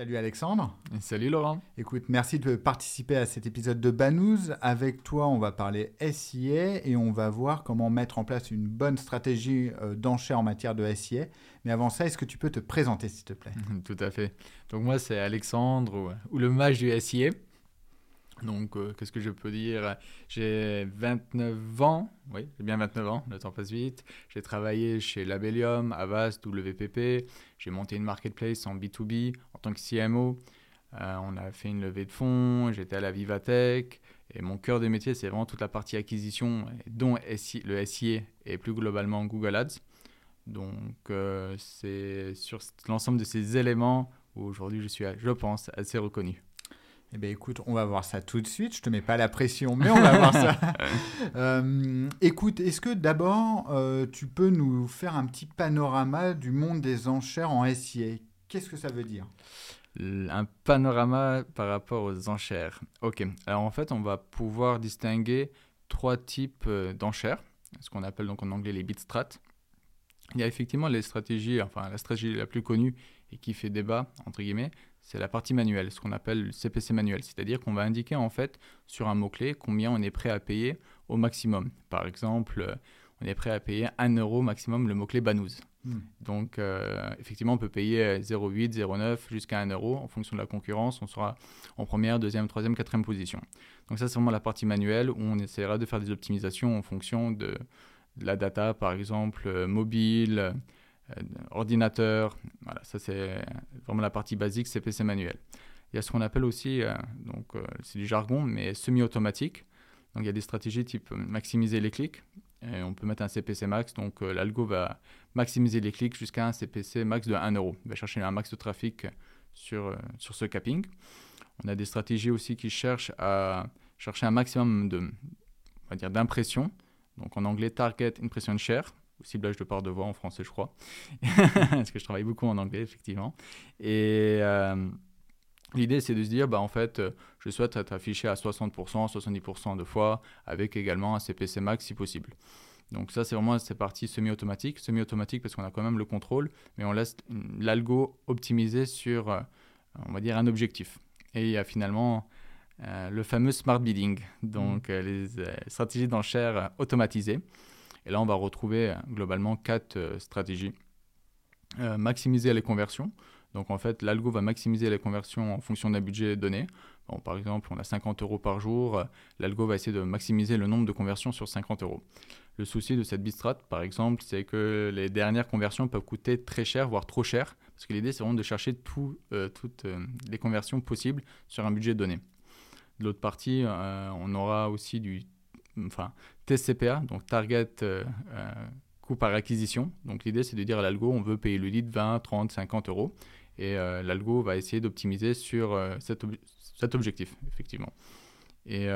Salut Alexandre. salut Laurent. Écoute, merci de participer à cet épisode de Banous. Avec toi, on va parler SIA et on va voir comment mettre en place une bonne stratégie euh, d'enchère en matière de SIA. Mais avant ça, est-ce que tu peux te présenter s'il te plaît? Tout à fait. Donc moi, c'est Alexandre ou, le mage du SIA. Donc, euh, qu'est-ce que je peux dire? J'ai 29 ans, oui, j'ai bien 29 ans, le temps passe vite. J'ai travaillé chez Labellium, Avast, WPP. J'ai monté une marketplace en B2B en tant que CMO. Euh, on a fait une levée de fonds, j'étais à la Vivatech. Et mon cœur de métier, c'est vraiment toute la partie acquisition, dont le SIA et plus globalement Google Ads. Donc, euh, c'est sur l'ensemble de ces éléments où aujourd'hui je suis, je pense, assez reconnu. Eh bien, écoute, on va voir ça tout de suite. Je te mets pas la pression, mais on va voir ça. Euh, écoute, est-ce que d'abord, euh, tu peux nous faire un petit panorama du monde des enchères en SIA Qu'est-ce que ça veut dire? Un panorama par rapport aux enchères. Ok. Alors en fait, on va pouvoir distinguer trois types euh, d'enchères, ce qu'on appelle donc en anglais les bit strats. Il y a effectivement les stratégies, enfin la stratégie la plus connue et qui fait débat, entre guillemets, c'est la partie manuelle, ce qu'on appelle le CPC manuel. C'est-à-dire qu'on va indiquer en fait sur un mot-clé combien on est prêt à payer au maximum. Par exemple, euh, on est prêt à payer 1 euro maximum le mot-clé Banous. Hmm. Donc, euh, effectivement, on peut payer 0,8, 0,9 jusqu'à 1 euro en fonction de la concurrence. On sera en première, deuxième, troisième, quatrième position. Donc, ça, c'est vraiment la partie manuelle où on essaiera de faire des optimisations en fonction de, la data, par exemple, euh, mobile, euh, ordinateur. Voilà, ça c'est vraiment la partie basique CPC manuel. Il y a ce qu'on appelle aussi, euh, donc euh, c'est du jargon, mais semi-automatique. Donc il y a des stratégies type maximiser les clics. On peut mettre un CPC max, donc l'algo va maximiser les clics jusqu'à un CPC max de 1 euro. Il va chercher un max de trafic sur, sur ce capping. On a des stratégies aussi qui cherchent à chercher un maximum de, d'impression. Donc en anglais, target impression share ou ciblage de part de voix en français, je crois. Parce que je travaille beaucoup en anglais, effectivement. Et euh, l'idée, c'est de se dire, bah, en fait, je souhaite être affiché à 60%, 70% de fois, avec également un CPC max si possible. Donc ça, c'est vraiment cette partie semi-automatique. Semi-automatique parce qu'on a quand même le contrôle, mais on laisse l'algo optimiser sur, euh, on va dire, un objectif. Et il y a finalement euh, le fameux smart bidding, donc mmh. les stratégies d'enchères automatisées. Et là, on va retrouver euh, globalement quatre euh, stratégies. Euh, maximiser les conversions. Donc en fait, l'algo va maximiser les conversions en fonction d'un budget donné. Par exemple, on a 50 euros par jour, l'algo va essayer de maximiser le nombre de conversions sur 50 euros. Le souci de cette bitstrat, par exemple, c'est que les dernières conversions peuvent coûter très cher, voire trop cher, parce que l'idée c'est vraiment de chercher toutes les conversions possibles sur un budget donné. De l'autre partie, on aura aussi du enfin, TCPA, donc Target euh, euh, coût par acquisition. Donc l'idée, c'est de dire à l'algo, on veut payer le lead 20, 30, 50 euros. Et euh, l'algo va essayer d'optimiser sur cet, cet, objectif, effectivement. Et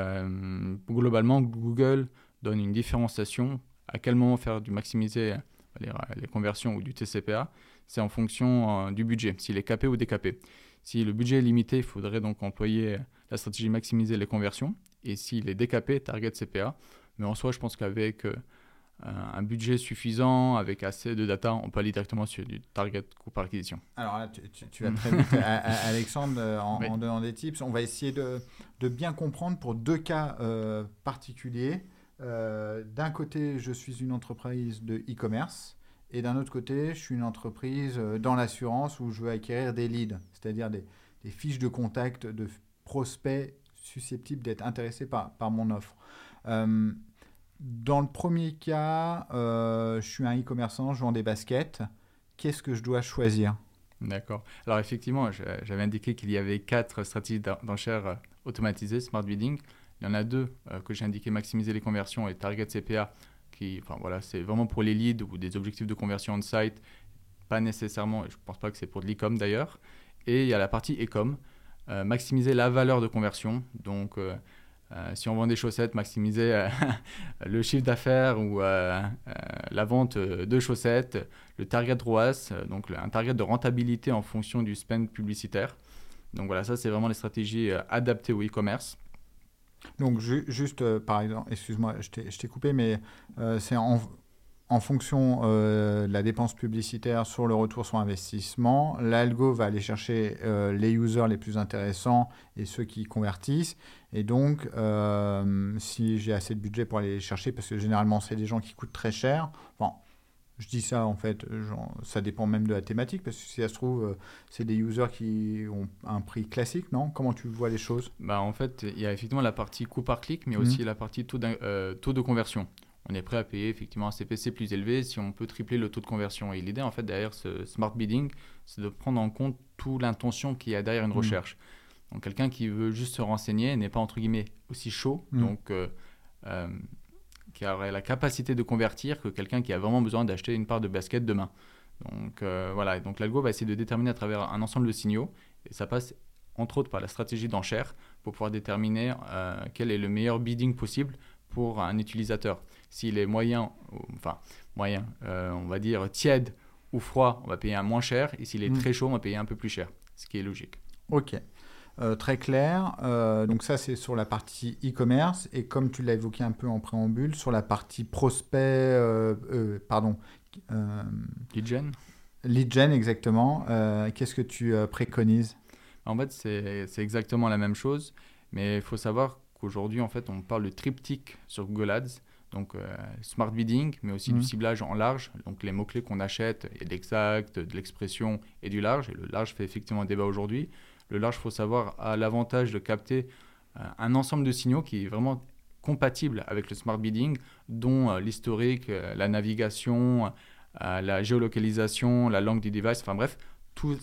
globalement, Google donne une différenciation. À quel moment faire du maximiser les, les conversions ou du TCPA C'est en fonction du budget, s'il est capé ou décapé. Si le budget est limité, il faudrait donc employer la stratégie maximiser les conversions. Et s'il est décapé, target CPA. Mais en soi, je pense qu'avec euh, un budget suffisant, avec assez de data, on peut aller directement sur du target coût par acquisition. Alors là, tu, vas très vite, Alexandre, euh, en, donnant des tips. On va essayer de, de bien comprendre pour deux cas euh, particuliers. d'un côté, je suis une entreprise de e-commerce. Et d'un autre côté, je suis une entreprise dans l'assurance où je veux acquérir des leads, c'est-à-dire des, des, fiches de contact de prospects susceptibles d'être intéressés par, par mon offre. Euh, dans le premier cas, euh, je suis un e-commerçant, je vends des baskets. Qu'est-ce que je dois choisir? D'accord. Alors effectivement, j'avais indiqué qu'il y avait quatre stratégies d'enchères euh, automatisées, Smart Bidding. Il y en a deux que j'ai indiqué, maximiser les conversions et Target CPA, qui, enfin voilà, c'est vraiment pour les leads ou des objectifs de conversion on-site, pas nécessairement, je ne pense pas que c'est pour de l'e-com d'ailleurs. Et il y a la partie e-com, maximiser la valeur de conversion, donc euh, si on vend des chaussettes, maximiser euh, le chiffre d'affaires ou euh, la vente de chaussettes, le target ROAS, donc un target de rentabilité en fonction du spend publicitaire. Donc voilà, ça c'est vraiment les stratégies adaptées au e-commerce. Donc juste par exemple, excuse-moi, je t'ai coupé, mais c'est en, fonction euh, de la dépense publicitaire sur le retour sur investissement, l'algo va aller chercher euh, les users les plus intéressants et ceux qui convertissent. Et donc, euh, si j'ai assez de budget pour aller les chercher, parce que généralement, c'est des gens qui coûtent très cher. Bon, je dis ça, en fait, ça dépend même de la thématique, parce que si ça se trouve, c'est des users qui ont un prix classique, non? Comment tu vois les choses? Bah, En fait, il y a effectivement la partie coût par clic, mais mmh. aussi la partie taux, taux de conversion on est prêt à payer effectivement un CPC plus élevé si on peut tripler le taux de conversion. Et l'idée, en fait, derrière ce smart bidding, c'est de prendre en compte toute l'intention qu'il y a derrière une mmh. recherche. Donc, quelqu'un qui veut juste se renseigner n'est pas, entre guillemets, aussi chaud, mmh. donc euh, euh, qui aurait la capacité de convertir que quelqu'un qui a vraiment besoin d'acheter une part de basket demain. Donc, euh, voilà. Donc, l'algo va essayer de déterminer à travers un ensemble de signaux, et ça passe entre autres par la stratégie d'enchère pour pouvoir déterminer quel est le meilleur bidding possible pour un utilisateur. S'il est moyen, enfin moyen, on va dire tiède ou froid, on va payer un moins cher. Et s'il est mm. très chaud, on va payer un peu plus cher, ce qui est logique. Ok. Euh, très clair. Euh, donc ça, c'est sur la partie e-commerce. Et comme tu l'as évoqué un peu en préambule, sur la partie prospect, pardon. lead gen. Lead gen, exactement. Qu'est-ce que tu préconises? En fait, c'est exactement la même chose. Mais il faut savoir qu'aujourd'hui, en fait, on parle de triptyque sur Google Ads donc euh, smart bidding, mais aussi du mmh. ciblage en large. Donc les mots-clés qu'on achète, de l'exact, de l'expression et du large. Et le large fait effectivement un débat aujourd'hui. Le large, faut savoir, a l'avantage de capter euh, un ensemble de signaux qui est vraiment compatible avec le smart bidding, dont euh, l'historique, la navigation, la géolocalisation, la langue du device, enfin bref, tous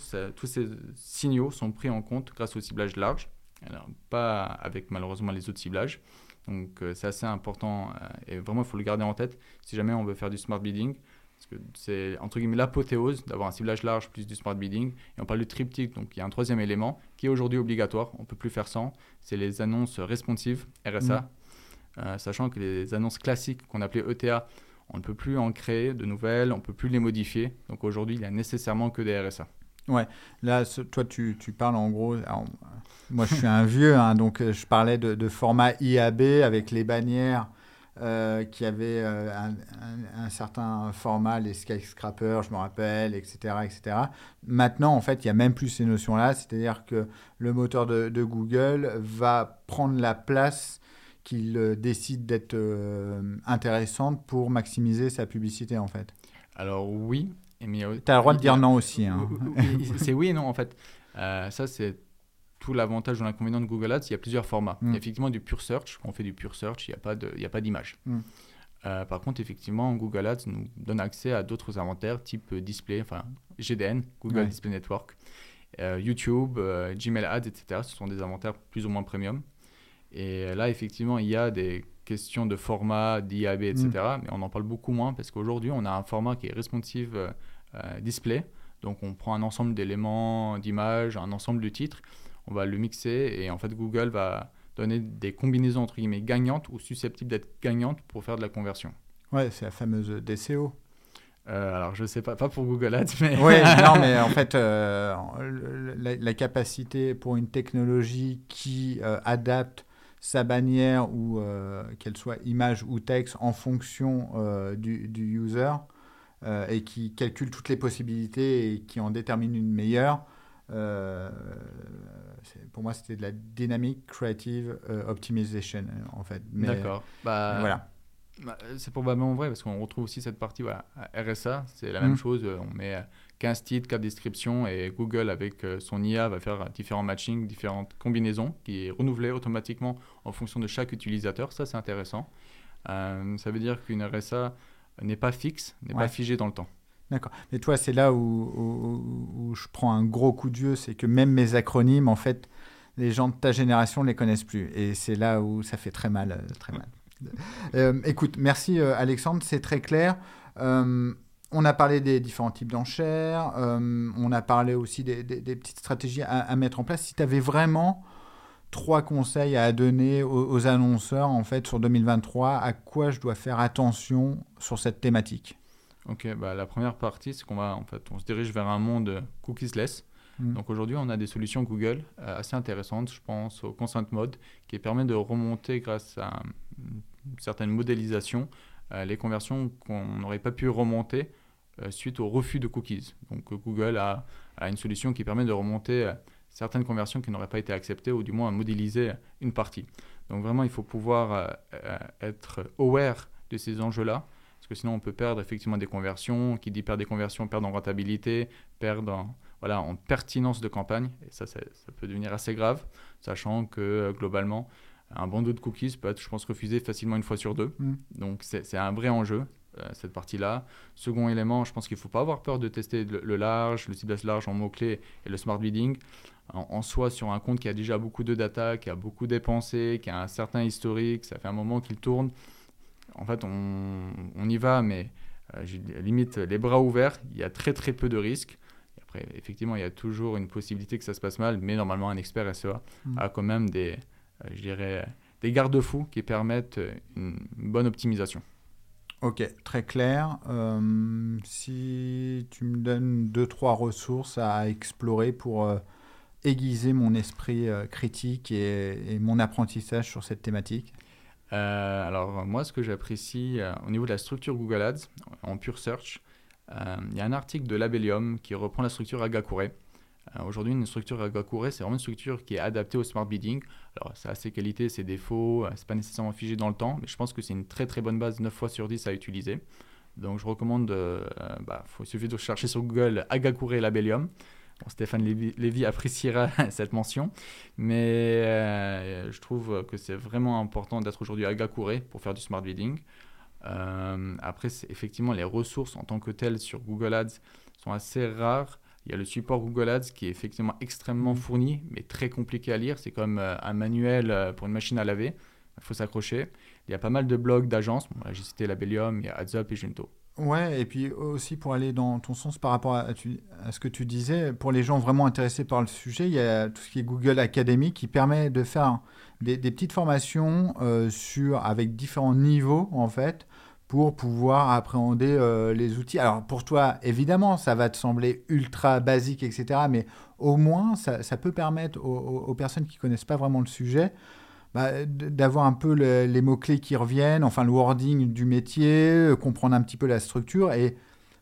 ces signaux sont pris en compte grâce au ciblage large. Alors, pas avec malheureusement les autres ciblages. Donc euh, c'est assez important euh, et vraiment il faut le garder en tête si jamais on veut faire du smart bidding. Parce que c'est entre guillemets l'apothéose d'avoir un ciblage large plus du smart bidding. Et on parle du triptyque, donc il y a un troisième élément qui est aujourd'hui obligatoire, on ne peut plus faire sans, c'est les annonces responsives, RSA. Mmh. Euh, sachant que les annonces classiques qu'on appelait ETA, on ne peut plus en créer de nouvelles, on ne peut plus les modifier. Donc aujourd'hui, il y a nécessairement que des RSA. Ouais, là, toi, tu, tu, parles en gros. moi, je suis un vieux, hein, donc euh, je parlais de, format IAB avec les bannières euh, qui avaient euh, un, certain format, les skyscrapers, je me rappelle, etc., etc. Maintenant, en fait, il n'y a même plus ces notions-là, c'est-à-dire que le moteur de, de, Google va prendre la place qu'il décide d'être intéressante pour maximiser sa publicité, en fait. Alors oui, tu as le droit de dire non aussi. Hein. c'est oui et non en fait. Euh, ça, c'est tout l'avantage ou l'inconvénient de Google Ads. Il y a plusieurs formats. Il y a mm. effectivement du pure search. Quand on fait du pure search, il n'y a pas d'image. Mm. Euh, par contre, effectivement, Google Ads nous donne accès à d'autres inventaires type display, enfin GDN, Google Display Network, euh, YouTube, Gmail Ads, etc. Ce sont des inventaires plus ou moins premium. Et là, effectivement, il y a des questions de format, d'IAB, etc. Mm. Mais on en parle beaucoup moins parce qu'aujourd'hui, on a un format qui est responsive euh, display. Donc on prend un ensemble d'éléments, d'images, un ensemble de titres, on va le mixer et en fait Google va donner des combinaisons entre guillemets gagnantes ou susceptibles d'être gagnantes pour faire de la conversion. Ouais, c'est la fameuse DCO. Euh, alors je sais pas, pas pour Google Ads, mais... Oui, non, mais en fait, euh, la, capacité pour une technologie qui adapte sa bannière ou qu'elle soit image ou texte en fonction du, du, user, euh, et qui calcule toutes les possibilités et qui en détermine une meilleure. Euh, pour moi, c'était de la dynamic creative euh, optimization, en fait. D'accord. Bah, voilà. Bah, c'est probablement vrai parce qu'on retrouve aussi cette partie voilà, RSA, c'est la même mm. chose. On met 15 titres, 4 descriptions et Google, avec son IA, va faire différents matchings, différentes combinaisons qui est renouvelée automatiquement en fonction de chaque utilisateur. Ça, c'est intéressant. ça veut dire qu'une RSA n'est pas fixe, n'est pas figé dans le temps. D'accord. Mais toi, c'est là où, je prends un gros coup de vieux, c'est que même mes acronymes, en fait, les gens de ta génération ne les connaissent plus. Et c'est là où ça fait très mal. Euh, très mal. Euh, écoute, merci euh, Alexandre, c'est très clair. on a parlé des différents types d'enchères, on a parlé aussi des, petites stratégies à, à, mettre en place. Si tu avais vraiment trois conseils à donner aux, annonceurs en fait sur 2023 À quoi je dois faire attention sur cette thématique? Ok, bah, la première partie, c'est qu'on va en fait, on se dirige vers un monde cookies-less. Mm. Donc aujourd'hui, on a des solutions Google euh, assez intéressantes. Je pense au Consent Mode qui permet de remonter grâce à une certaine modélisation les conversions qu'on n'aurait pas pu remonter suite au refus de cookies. Donc Google a, a, une solution qui permet de remonter certaines conversions qui n'auraient pas été acceptées ou du moins modéliser une partie. Donc vraiment, il faut pouvoir être aware de ces enjeux-là que sinon on peut perdre effectivement des conversions. Qui dit perdre des conversions, perdre en rentabilité, perdre en, voilà, en pertinence de campagne. Et ça, ça, peut devenir assez grave, sachant que euh, globalement, un bandeau de cookies peut être, je pense, refusé facilement une fois sur deux. Mm. Donc c'est un vrai enjeu. Euh, cette partie-là. Second élément, je pense qu'il ne faut pas avoir peur de tester le, large, le ciblage large en mots-clés et le smart bidding. En, en, soi, sur un compte qui a déjà beaucoup de data, qui a beaucoup dépensé, qui a un certain historique, ça fait un moment qu'il tourne en fait, on, y va, mais euh, limite les bras ouverts. Il y a très très peu de risques. après, effectivement, il y a toujours une possibilité que ça se passe mal, mais normalement, un expert SEA mm. a quand même des, euh, je dirais, des garde-fous qui permettent une bonne optimisation. Ok, très clair. Euh, si tu me donnes deux, trois ressources à explorer pour aiguiser mon esprit critique et, mon apprentissage sur cette thématique euh, alors moi, ce que j'apprécie euh, au niveau de la structure Google Ads, en pure search, euh, il y a un article de Labellium qui reprend la structure Agakure. Aujourd'hui, une structure Agakure, c'est vraiment une structure qui est adaptée au smart bidding. Alors, ça a ses qualités, ses défauts, c'est pas nécessairement figé dans le temps, mais je pense que c'est une très très bonne base 9 fois sur 10 à utiliser. Donc, je recommande, bah, il suffit de chercher sur Google Agakure Labellium. Stéphane Lévy, appréciera cette mention, mais euh, je trouve que c'est vraiment important d'être aujourd'hui à Gakure pour faire du smart bidding. Euh, après, effectivement, les ressources en tant que telles sur Google Ads sont assez rares. Il y a le support Google Ads qui est effectivement extrêmement mmh. fourni, mais très compliqué à lire. C'est comme euh, un manuel pour une machine à laver. Il faut s'accrocher. Il y a pas mal de blogs d'agences. J'ai cité Labellium, il y a AdsUp et Junto. Ouais, et puis aussi pour aller dans ton sens par rapport à, ce que tu disais, pour les gens vraiment intéressés par le sujet, il y a tout ce qui est Google Academy qui permet de faire des, petites formations euh, sur, avec différents niveaux en fait pour pouvoir appréhender euh, les outils. Alors pour toi, évidemment, ça va te sembler ultra basique, etc. Mais au moins, ça, peut permettre aux, aux, personnes qui connaissent pas vraiment le sujet bah, d'avoir un peu les mots-clés qui reviennent, enfin le wording du métier, euh, comprendre un petit peu la structure. Et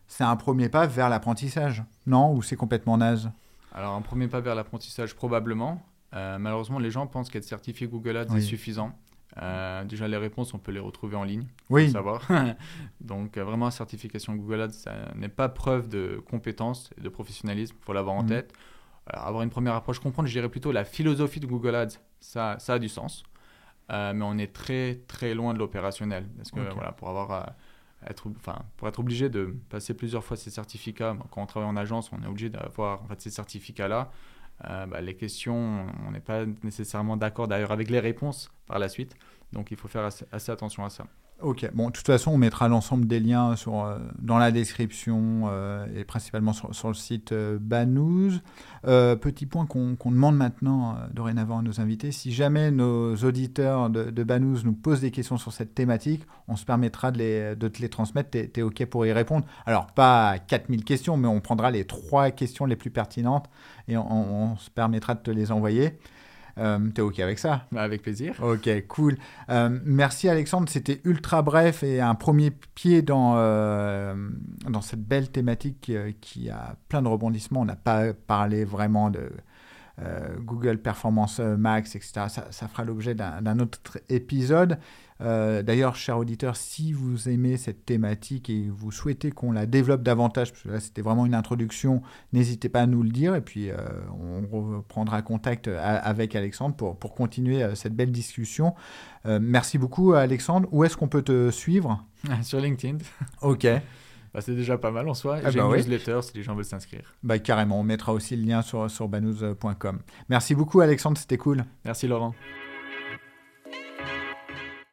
c'est un premier pas vers l'apprentissage, non? Ou c'est complètement naze? Alors, un premier pas vers l'apprentissage, probablement. Euh, malheureusement, les gens pensent qu'être certifié Google Ads est suffisant. Euh, déjà, les réponses, on peut les retrouver en ligne. Oui. savoir. Donc, vraiment, certification Google Ads, ça n'est pas preuve de compétence et de professionnalisme. Il faut l'avoir en mmh. tête. Alors, avoir une première approche, comprendre, je dirais plutôt la philosophie de Google Ads ça, ça a du sens. Euh, mais on est très très loin de l'opérationnel. Parce que voilà, pour avoir euh, être, enfin, pour être obligé de passer plusieurs fois ces certificats, quand on travaille en agence, on est obligé d'avoir en fait, ces certificats-là. Euh, bah, les questions, on n'est pas nécessairement d'accord d'ailleurs avec les réponses par la suite. Donc il faut faire assez attention à ça. Ok, bon, de toute façon, on mettra l'ensemble des liens euh, dans la description euh, et principalement sur, le site euh, Banous. petit point qu'on demande maintenant dorénavant à nos invités si jamais nos auditeurs de, de Banous nous posent des questions sur cette thématique, on se permettra de, te les transmettre. Tu es, OK pour y répondre Alors, pas 4000 questions, mais on prendra les trois questions les plus pertinentes et on se permettra de te les envoyer. Euh, T'es OK avec ça? Avec plaisir. OK, cool. Euh, merci Alexandre, c'était ultra bref et un premier pied dans, euh, dans cette belle thématique qui a plein de rebondissements. On n'a pas parlé vraiment de Google Performance Max, etc. Ça, ça fera l'objet d'un autre épisode. Euh, d'ailleurs, chers auditeurs, si vous aimez cette thématique et vous souhaitez qu'on la développe davantage, parce que là c'était vraiment une introduction, n'hésitez pas à nous le dire et puis euh, on reprendra contact euh, avec Alexandre pour, pour continuer cette belle discussion. merci beaucoup Alexandre. Où est-ce qu'on peut te suivre? Sur LinkedIn. Ok. Bah, c'est déjà pas mal en soi. Ah J'ai bah une newsletter si les gens veulent s'inscrire. Bah, carrément, on mettra aussi le lien sur, sur banous.com. Merci beaucoup Alexandre, c'était cool. Merci Laurent.